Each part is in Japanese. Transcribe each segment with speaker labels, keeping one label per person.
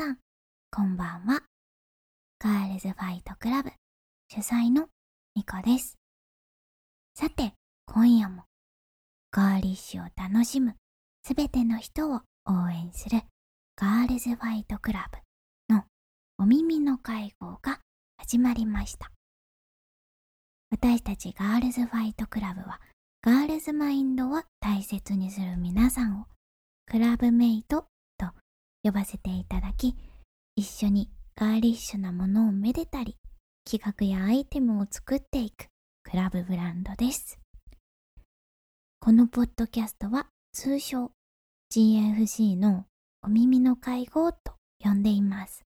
Speaker 1: さんこんばんは。ガールズファイトクラブ主催のミコです。さて今夜もガーリッシュを楽しむすべての人を応援するガールズファイトクラブのお耳の会合が始まりました。私たちガールズファイトクラブは girls mi nd を大切にする皆さんをクラブメイト呼ばせていただき一緒にガーリッシュなものをめでたり企画やアイテムを作っていくクラブブランドですこのポッドキャストは通称 GFC のお耳の会合と呼んでいます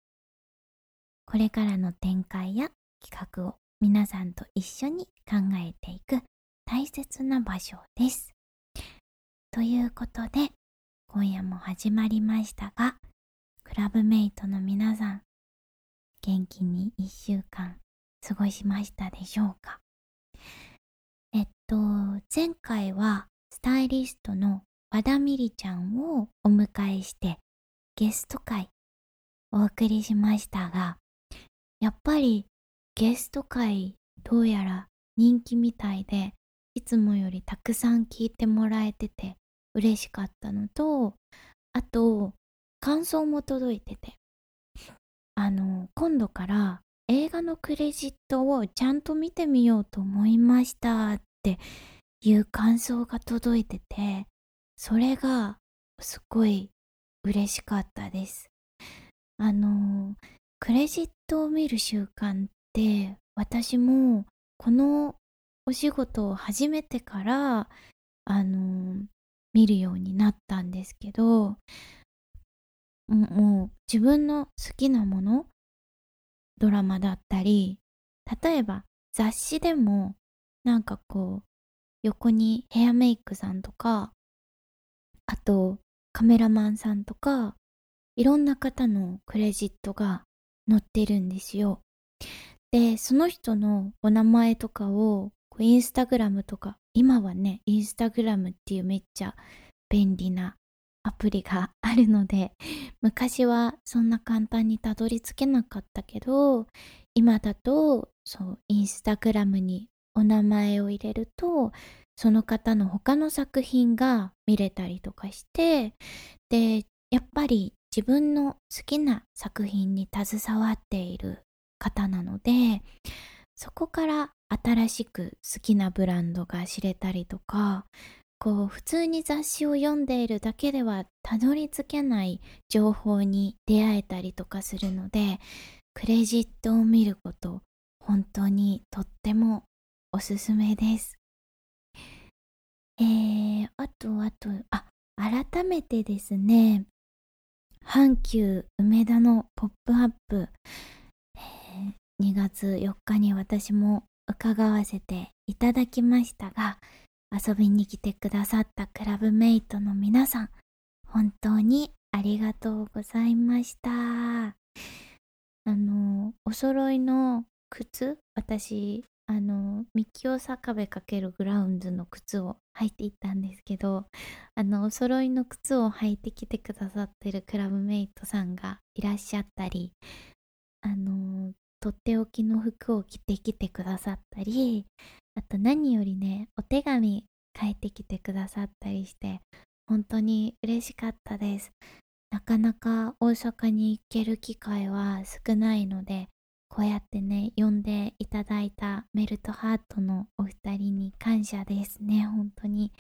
Speaker 1: これからの展開や企画を皆さんと一緒に考えていく大切な場所です。ということで今夜も始まりましたがクラブメイトの皆さん元気に1週間過ごしましたでしょうか？えっと前回はスタイリストの和田ミリちゃんをお迎えしてゲスト会お送りしましたがやっぱりゲスト会どうやら人気みたいでいつもよりたくさん聞いてもらえてて嬉しかったのとあと感想も届いてて。あの今度から映画のクレジットをちゃんと見てみようと思いましたっていう感想が届いててそれがすごい嬉しかったです。あのクレジットを見る習慣で私もこのお仕事を始めてからあの見るようになったんですけどもう自分の好きなものドラマだったり例えば雑誌でもなんかこう横にヘアメイクさんとかあとカメラマンさんとかいろんな方のクレジットが載ってるんですよ。でその人のお名前とかをインスタグラムとか今はねインスタグラムっていうめっちゃ便利なアプリがあるので 昔はそんな簡単にたどり着けなかったけど今だとそうインスタグラムにお名前を入れるとその方の他の作品が見れたりとかしてでやっぱり自分の好きな作品に携わっている方なのでそこから新しく好きなブランドが知れたりとかこう普通に雑誌を読んでいるだけではたどり着けない情報に出会えたりとかするのでクレジットを見ること本当にとってもおすすめです。えー、あとあとあ改めてですね阪急梅田のポップアップ、2月4日に私も伺わせていただきましたが遊びに来てくださったクラブメイトの皆さん本当にありがとうございました。あのお揃いの靴私あのミキオ坂部×グラウンズの靴を履いていったんですけどあのお揃いの靴を履いてきてくださってるクラブメイトさんがいらっしゃったりあのとっておきの服を着てきてくださったりあと何よりねお手紙書いてきてくださったりして本当に嬉しかったです。なかなか大阪に行ける機会は少ないのでこうやってね呼んでいただいたメルトハートのお二人に感謝ですね。本当に。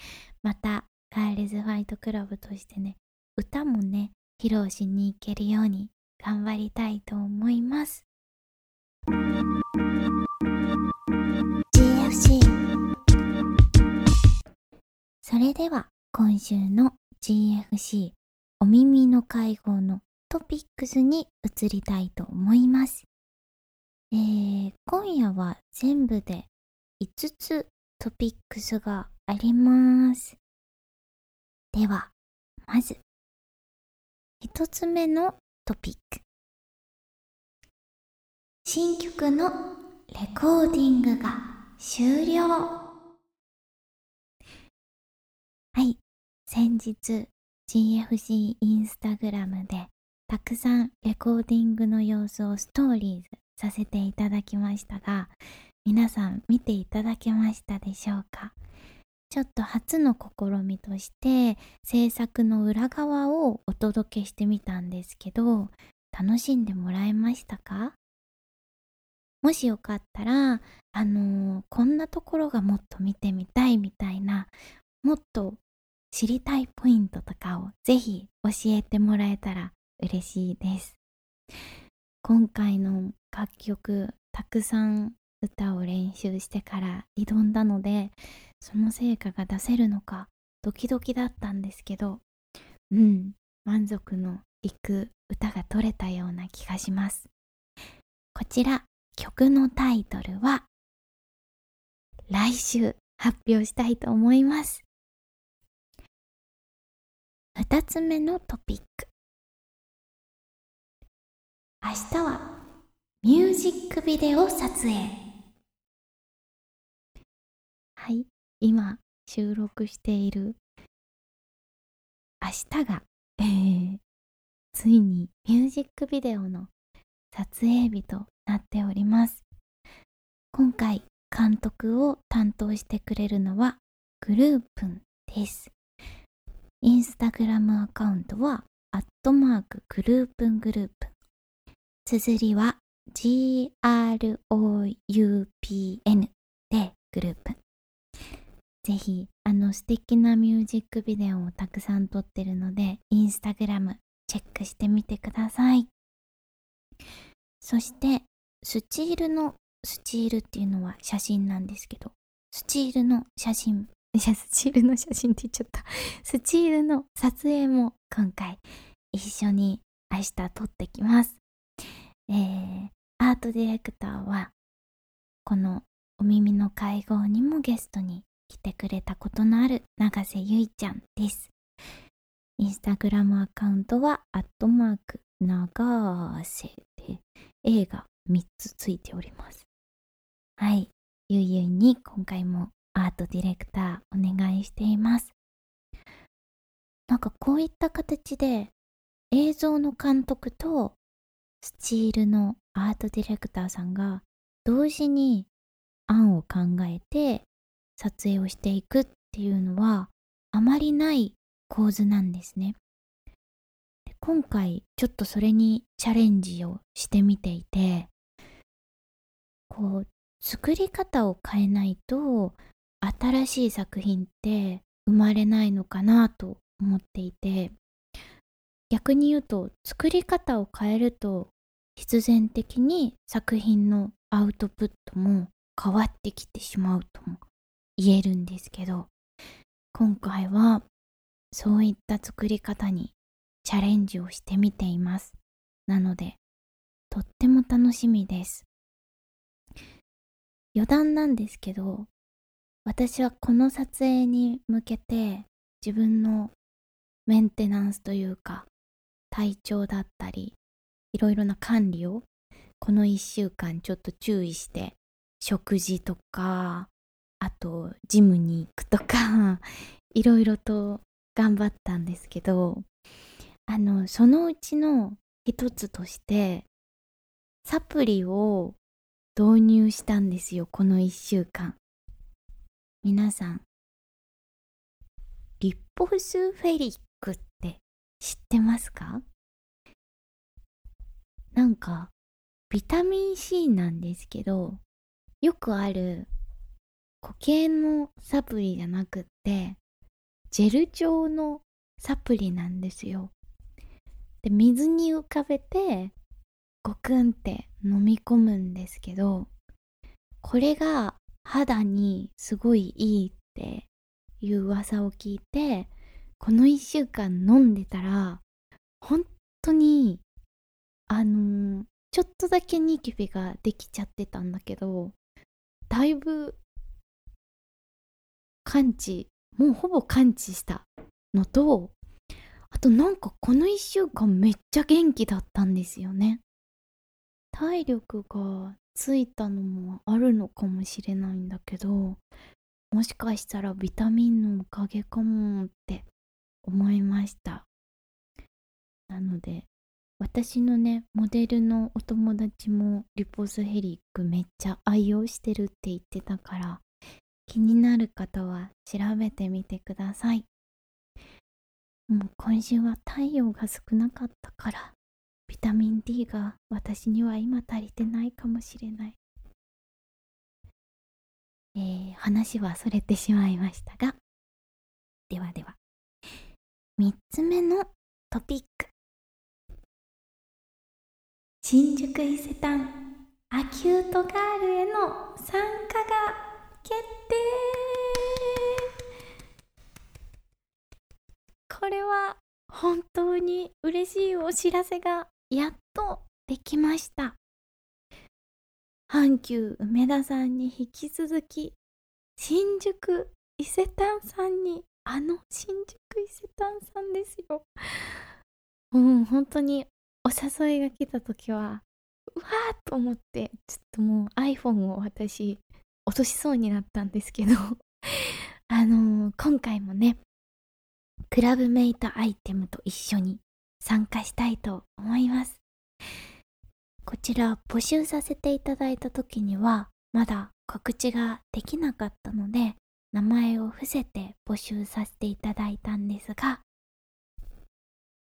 Speaker 1: またガールズファイトクラブとしてね歌もね披露しに行けるように頑張りたいと思います。GFC それでは今週の GFC お耳の会合のトピックスに移りたいと思います。えー、今夜は全部で5つトピックスがあります。では、まず、1つ目のトピック。新曲のレコーディングが終了。はい、先日 GFC インスタグラムでたくさんレコーディングの様子をストーリーズさせていただきましたが皆さん見ていただけましたでしょうか？ちょっと初の試みとして制作の裏側をお届けしてみたんですけど楽しんでもらえましたか？もしよかったらあのー、こんなところがもっと見てみたいみたいなもっと知りたいポイントとかをぜひ教えてもらえたら嬉しいです。今回の楽曲たくさん歌を練習してから挑んだのでその成果が出せるのかドキドキだったんですけどうん満足のいく歌が取れたような気がします。こちら。曲のタイトルは来週発表したいと思います。2つ目のトピック。明日はミュージックビデオ撮影。はい今収録している。明日が、えー、ついにミュージックビデオの撮影日となっております。今回監督を担当してくれるのはグループンです。インスタグラムアカウントはアットマークグループングループ。綴りは GROUPN でグループ。ぜひあの素敵なミュージックビデオをたくさん撮ってるのでインスタグラムチェックしてみてください。そしてスチールのスチールっていうのは写真なんですけどスチールの写真いや スチールの写真って言っちゃったスチールの撮影も今回一緒に明日撮ってきますえー、アートディレクターはこのお耳の会合にもゲストに来てくれたことのある永瀬ゆいちゃんです。インスタグラムアカウントは、アットマーク、長瀬で、A が3つついております。はい。ゆいゆいに今回もアートディレクターお願いしています。なんかこういった形で映像の監督とスチールのアートディレクターさんが同時に案を考えて撮影をしていくっていうのはあまりない構図なんですね。今回ちょっとそれにチャレンジをしてみていてこう作り方を変えないと新しい作品って生まれないのかなと思っていて逆に言うと作り方を変えると必然的に作品のアウトプットも変わってきてしまうとも言えるんですけど今回はそういった作り方にチャレンジをしてみています。なのでとっても楽しみです。余談なんですけど私はこの撮影に向けて自分のメンテナンスというか体調だったりいろいろな管理をこの1週間ちょっと注意して食事とかあとジムに行くとか いろいろと頑張ったんですけどあのそのうちの一つとしてサプリを導入したんですよこの1週間皆さんリッポスフェリックって知ってますか？なんかビタミン C なんですけどよくある固形のサプリじゃなくってジェル状のサプリなんですよ。で水に浮かべてゴクンって飲み込むんですけどこれが肌にすごいいいっていう噂を聞いてこの1週間飲んでたら本当にあのー、ちょっとだけニキビができちゃってたんだけどだいぶ完治もうほぼ完治したのとあとなんかこの1週間めっちゃ元気だったんですよね。体力がついたのもあるのかもしれないんだけどもしかしたらビタミンのおかげかもって思いました。なので私のねモデルのお友達もリポスヘリックめっちゃ愛用してるって言ってたから気になる方は調べてみてください。もう今週は太陽が少なかったからビタミン D が私には今足りてないかもしれない。えー、話はそれてしまいましたが。ではでは。3つ目のトピック。新宿伊勢丹アキュートガールへの参加が決定。これは本当に嬉しいお知らせがやっとできました。阪急梅田さんに引き続き新宿伊勢丹さんにあの新宿伊勢丹さんですよ。うん本当にお誘いが来た時はうわーと思ってちょっともう iPhone を私落としそうになったんですけど。あのー、今回もねクラブメイトアイテムと一緒に参加したいと思います。こちら募集させていただいた時にはまだ告知ができなかったので名前を伏せて募集させていただいたんですが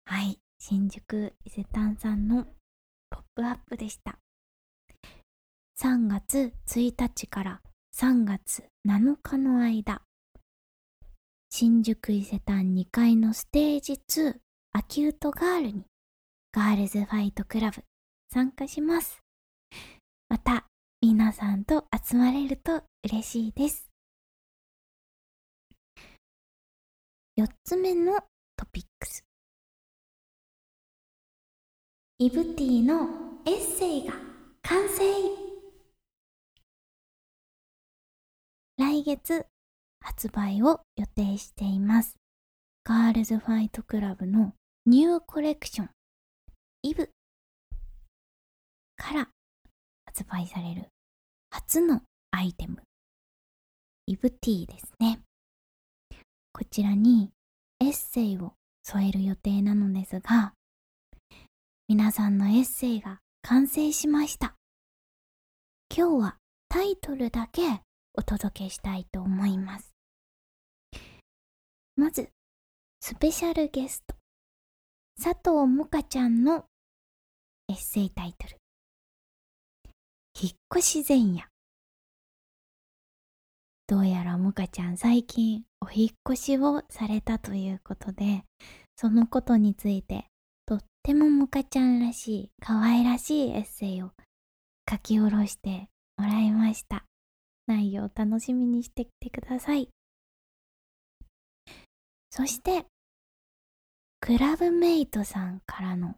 Speaker 1: はい新宿伊勢丹さんのポップアップでした。3月1日から3月7日の間新宿伊勢丹2階のステージ2アキュートガールにガールズファイトクラブ参加します。また皆さんと集まれると嬉しいです。4つ目のトピックス。イブティのエッセイが完成。来月発売を予定しています。ガールズファイトクラブのニューコレクション、イブ。から。発売される。初のアイテム、イブティーですね。こちらに。エッセイを添える予定なのですが、皆さんのエッセイが完成しました。今日はタイトルだけお届けしたいと思います。まず、スペシャルゲスト、佐藤もかちゃんのエッセイタイトル。引っ越し前夜。どうやらもかちゃん最近お引っ越しをされたということで、そのことについてとってももかちゃんらしい可愛らしいエッセイを書き下ろしてもらいました。内容楽しみにしてきてください。そして、クラブメイトさんからの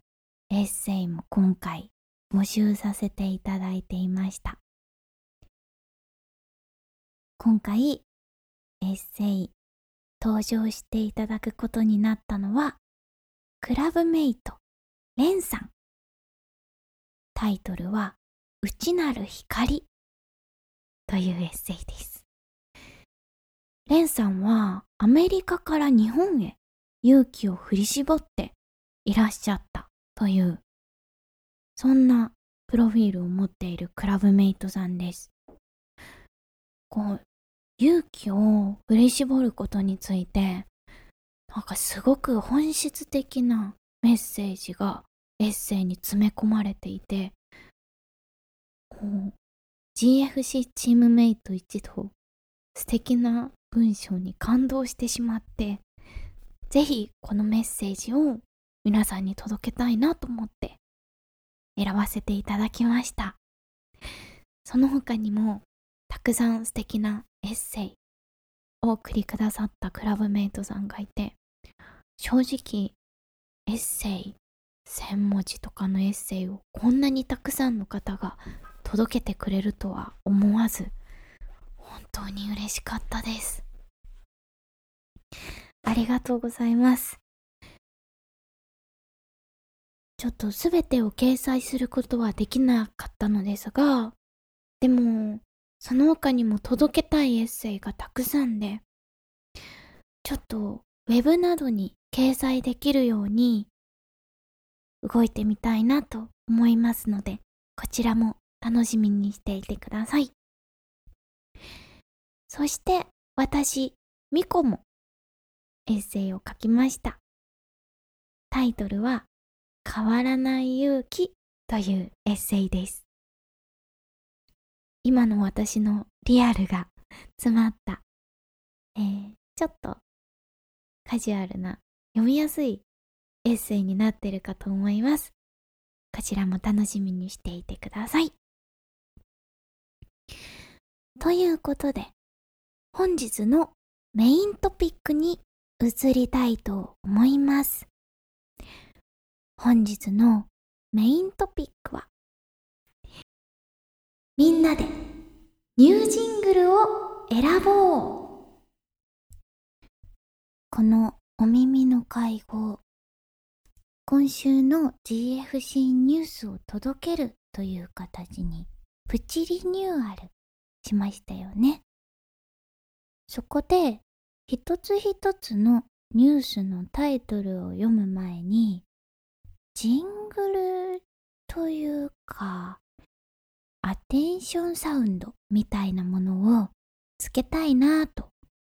Speaker 1: エッセイも今回募集させていただいていました。今回、エッセイ登場していただくことになったのは、クラブメイト、レンさん。タイトルは、内なる光というエッセイです。レンさんはアメリカから日本へ勇気を振り絞っていらっしゃったという、そんなプロフィールを持っているクラブメイトさんです。こう、勇気を振り絞ることについて、なんかすごく本質的なメッセージがエッセイに詰め込まれていて、こう、GFC チームメイト一同素敵な文章に感動してしまってぜひこのメッセージを皆さんに届けたいなと思って選ばせていただきました。その他にもたくさん素敵なエッセイを送りくださったクラブメイトさんがいて正直エッセイ1000文字とかのエッセイをこんなにたくさんの方が届けてくれるとは思わず本当に嬉しかったです。ありがとうございますちょっと全てを掲載することはできなかったのですがでもその他にも届けたいエッセイがたくさんでちょっとウェブなどに掲載できるように動いてみたいなと思いますので、こちらも楽しみにしていてください。そして私、ミコもエッセイを書きました。タイトルは変わらない勇気というエッセイです。今の私のリアルが 詰まった、えー、ちょっとカジュアルな読みやすいエッセイになってるかと思います。こちらも楽しみにしていてください。ということで、本日のメイントピックに移りたいと思います。本日のメイントピックは、みんなでニュージングルを選ぼうこのお耳の会合今週の GFC ニュースを届けるという形にプチリニューアルしましたよね。そこで一つ一つのニュースのタイトルを読む前にジングルというかアテンションサウンドみたいなものをつけたいなと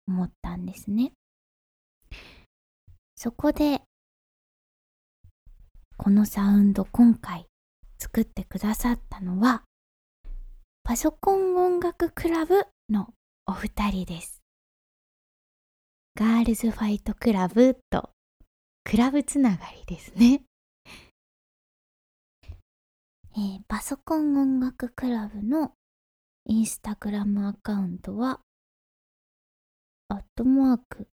Speaker 1: 思ったんですね。そこでこのサウンド今回作ってくださったのはパソコン音楽クラブのお二人です。ガールズファイトクラブとクラブつながりですね。えー、パソコン音楽クラブのインスタグラムアカウントは、アットマーク、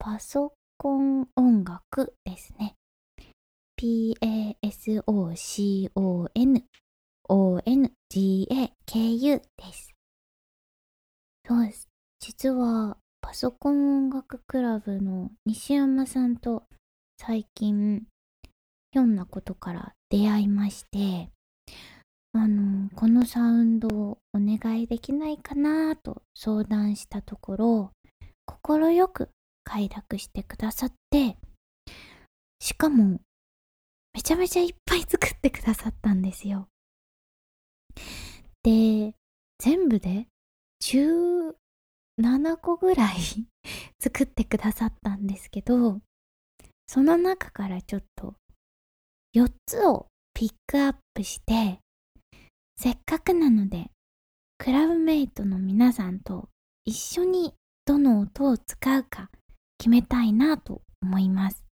Speaker 1: パソコン音楽ですね。p-a-s-o-c-o-n o-n-g-a-k-u です。そうです。実は、パソコン音楽クラブの西山さんと最近、ひょんなことから出会いまして、あの、このサウンドをお願いできないかなと相談したところ、快く快諾してくださって、しかもめちゃめちゃいっぱい作ってくださったんですよ。で、全部で7個ぐらい 作ってくださったんですけど、その中からちょっと4つをピックアップして、せっかくなので、クラブメイトの皆さんと一緒にどの音を使うか決めたいなと思います。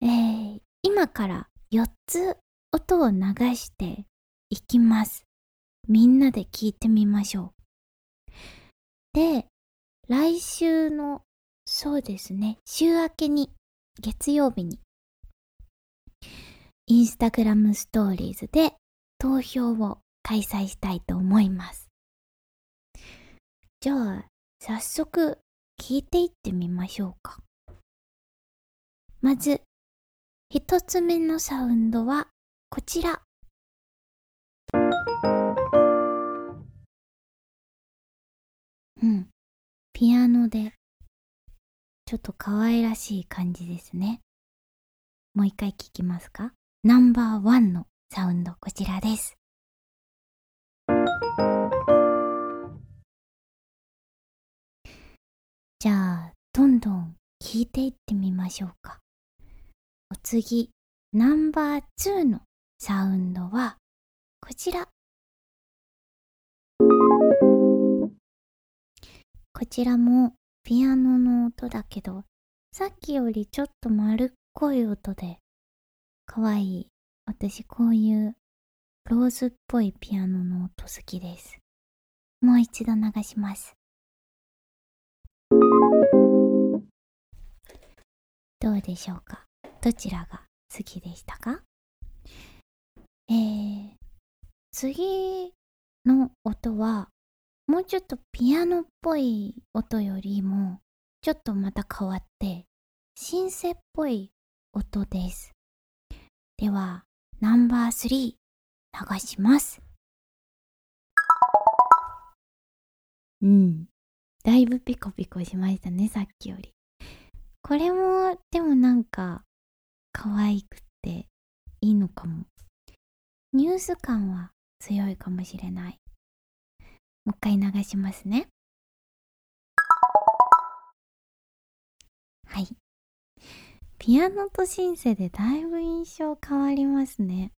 Speaker 1: えー、今から4つ音を流していきます。みんなで聞いてみましょう。で、来週の、そうですね、週明けに、月曜日に、インスタグラムストーリーズで投票を開催したいと思います。じゃあ、早速聞いていってみましょうか。まず、一つ目のサウンドはこちら。うん。ピアノで、ちょっと可愛らしい感じですね。もう一回聞きますか？ナンバーワンのサウンド、こちらです。じゃあ、どんどん聞いていってみましょうか。お次、ナンバー2のサウンドはこちら。こちらもピアノの音だけど、さっきよりちょっと丸っこい音で、かわいい。私こういうローズっぽいピアノの音好きです。もう一度流します。どうでしょうか？どちらが好きでしたか？えー、次の音はもうちょっとピアノっぽい音よりもちょっとまた変わってシンセっぽい音です。ではナンバー3流します。うん。だいぶピコピコしましたね、さっきより。これもでもなんか可愛くていいのかもニュース感は強いかもしれないもう一回流しますね。はい。ピアノとシンセでだいぶ印象変わりますね。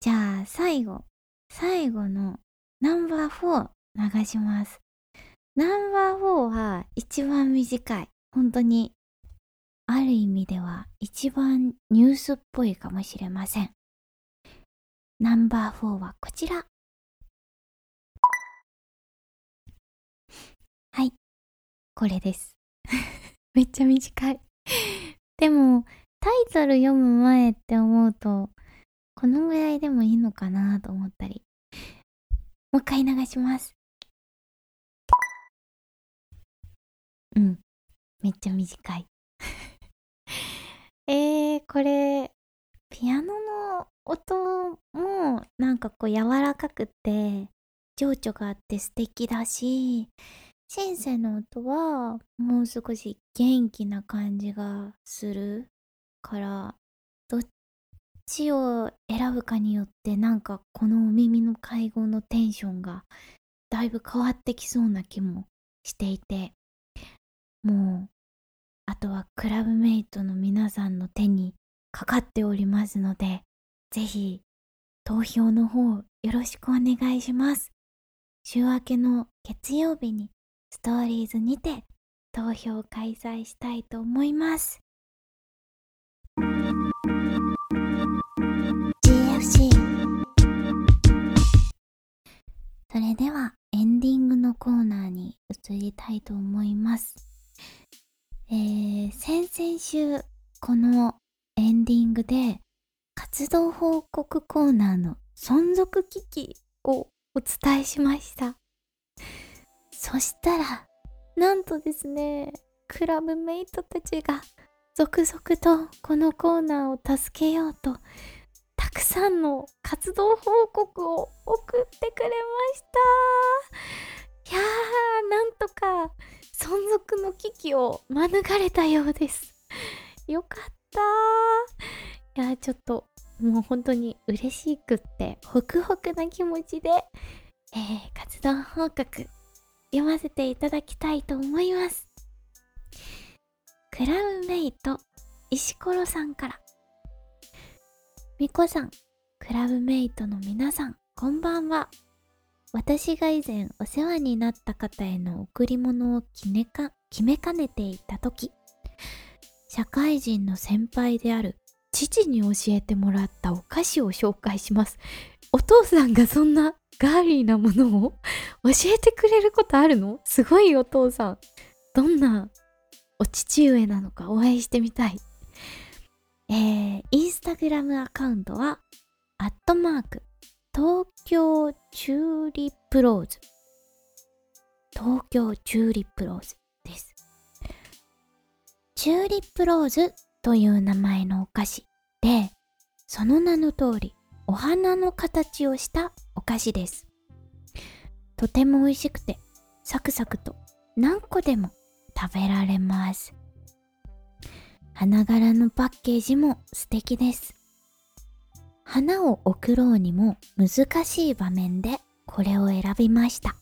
Speaker 1: じゃあ最後。最後のナンバー4流します。ナンバー4は一番短い。本当にある意味では一番ニュースっぽいかもしれません。ナンバー4はこちら。これです。めっちゃ短い。でもタイトル読む前って思うとこのぐらいでもいいのかなと思ったり。もう一回流します。うん。めっちゃ短い。えー、これピアノの音もなんかこう柔らかくて情緒があって素敵だしシンセの音はもう少し元気な感じがするからどっちを選ぶかによってなんかこのお耳の会合のテンションがだいぶ変わってきそうな気もしていてもうあとはクラブメイトの皆さんの手にかかっておりますのでぜひ投票の方よろしくお願いします。週明けの月曜日にストーリーズにて投票開催したいと思います。GFC それではエンディングのコーナーに移りたいと思います。えー、先々週このエンディングで活動報告コーナーの存続危機をお伝えしました。そしたらなんとですねクラブメイトたちが続々とこのコーナーを助けようとたくさんの活動報告を送ってくれました。いやーなんとか存続の危機を免れたようです。よかった。いやちょっともう本当に嬉しくってホクホクな気持ちで、えー、活動報告読ませていただきたいと思います。クラウメイト石ころさんから。みこさん、クラブメイトの皆さん、こんばんは。私が以前お世話になった方への贈り物を決めか決めかねていた時社会人の先輩である父に教えてもらったお菓子を紹介します。お父さんがそんなガーリーなものを 教えてくれることあるの？すごいお父さん。どんなお父上なのか？お会いしてみたい。えー、インスタグラムアカウントは、アットマーク、東京チューリップローズ。東京チューリップローズです。チューリップローズという名前のお菓子で、その名の通り、お花の形をしたお菓子です。とても美味しくて、サクサクと何個でも食べられます。花柄のパッケージも素敵です。花を贈ろうにも難しい場面でこれを選びました。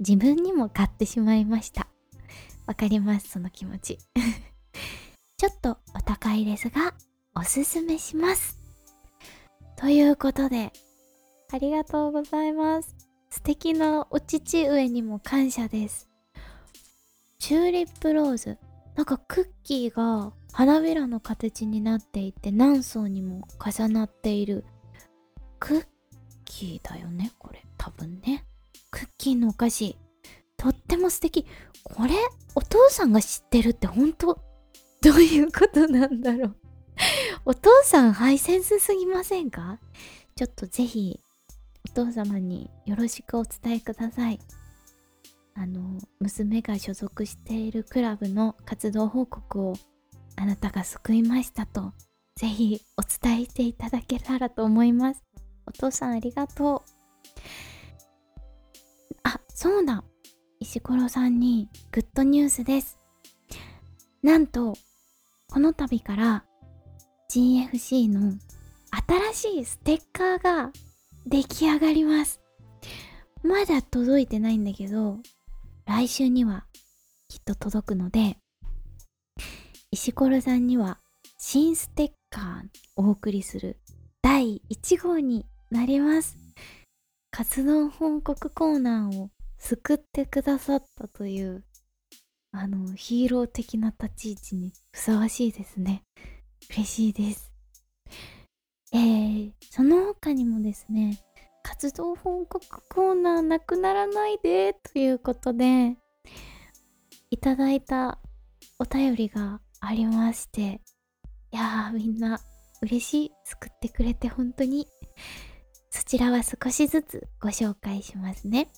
Speaker 1: 自分にも買ってしまいました。わかります、その気持ち。ちょっとお高いですが、おすすめします。ということで、ありがとうございます。素敵なお父上にも感謝です。チューリップローズ。なんかクッキーが花びらの形になっていて何層にも重なっている。クッキーだよねこれ。多分ね。クッキーのお菓子。とっても素敵。これ、お父さんが知ってるって本当？どういうことなんだろうお父さんハイセンスすぎませんか？ちょっとぜひお父様によろしくお伝えください。あの、娘が所属しているクラブの活動報告をあなたが救いましたと、ぜひお伝えしていただけたらと思います。お父さんありがとう。あ、そうだ。石ころさんにグッドニュースです。なんとこの度から GFC の新しいステッカーが出来上がります。まだ届いてないんだけど来週にはきっと届くので石ころさんには新ステッカーをお送りする第1号になります。活動報告コーナーを救ってくださったというあのヒーロー的な立ち位置にふさわしいですね。嬉しいです。えー、その他にもですね活動報告コーナーなくならないでということでいただいたお便りがありましていやーみんな嬉しい救ってくれて本当にそちらは少しずつご紹介しますね。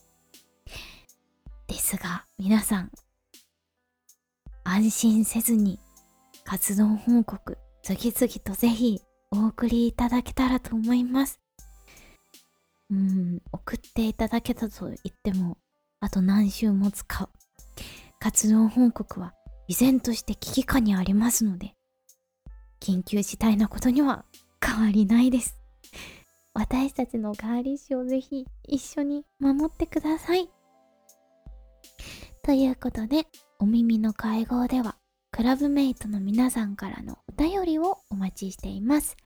Speaker 1: ですが皆さん安心せずに活動報告次々とぜひお送りいただけたらと思います。うん送っていただけたと言ってもあと何週も使う活動報告は依然として危機感にありますので緊急事態なことには変わりないです。私たちのガーリッシュをぜひ一緒に守ってください。ということでお耳の会合ではクラブメイトの皆さんからのお便りをお待ちしています。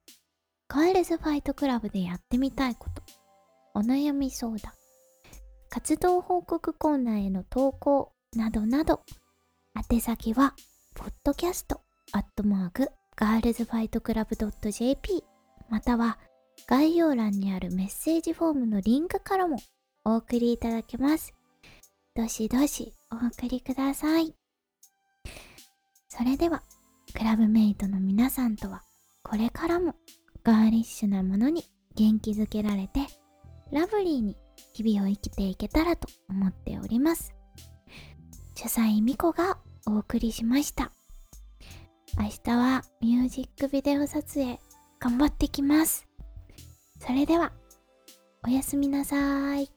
Speaker 1: ガールズファイトクラブでやってみたいこと。お悩み相談。活動報告コーナーへの投稿などなど。宛先はポッドキャストアットマークガールズファイトクラブ .jp または概要欄にあるメッセージフォームのリンクからもお送りいただけます。どしどしお送りください。それでは、クラブメイトの皆さんとは、これからもガーリッシュなものに元気づけられて、ラブリーに日々を生きていけたらと思っております。主催ミコがお送りしました。明日はミュージックビデオ撮影頑張ってきます。それでは、おやすみなさい。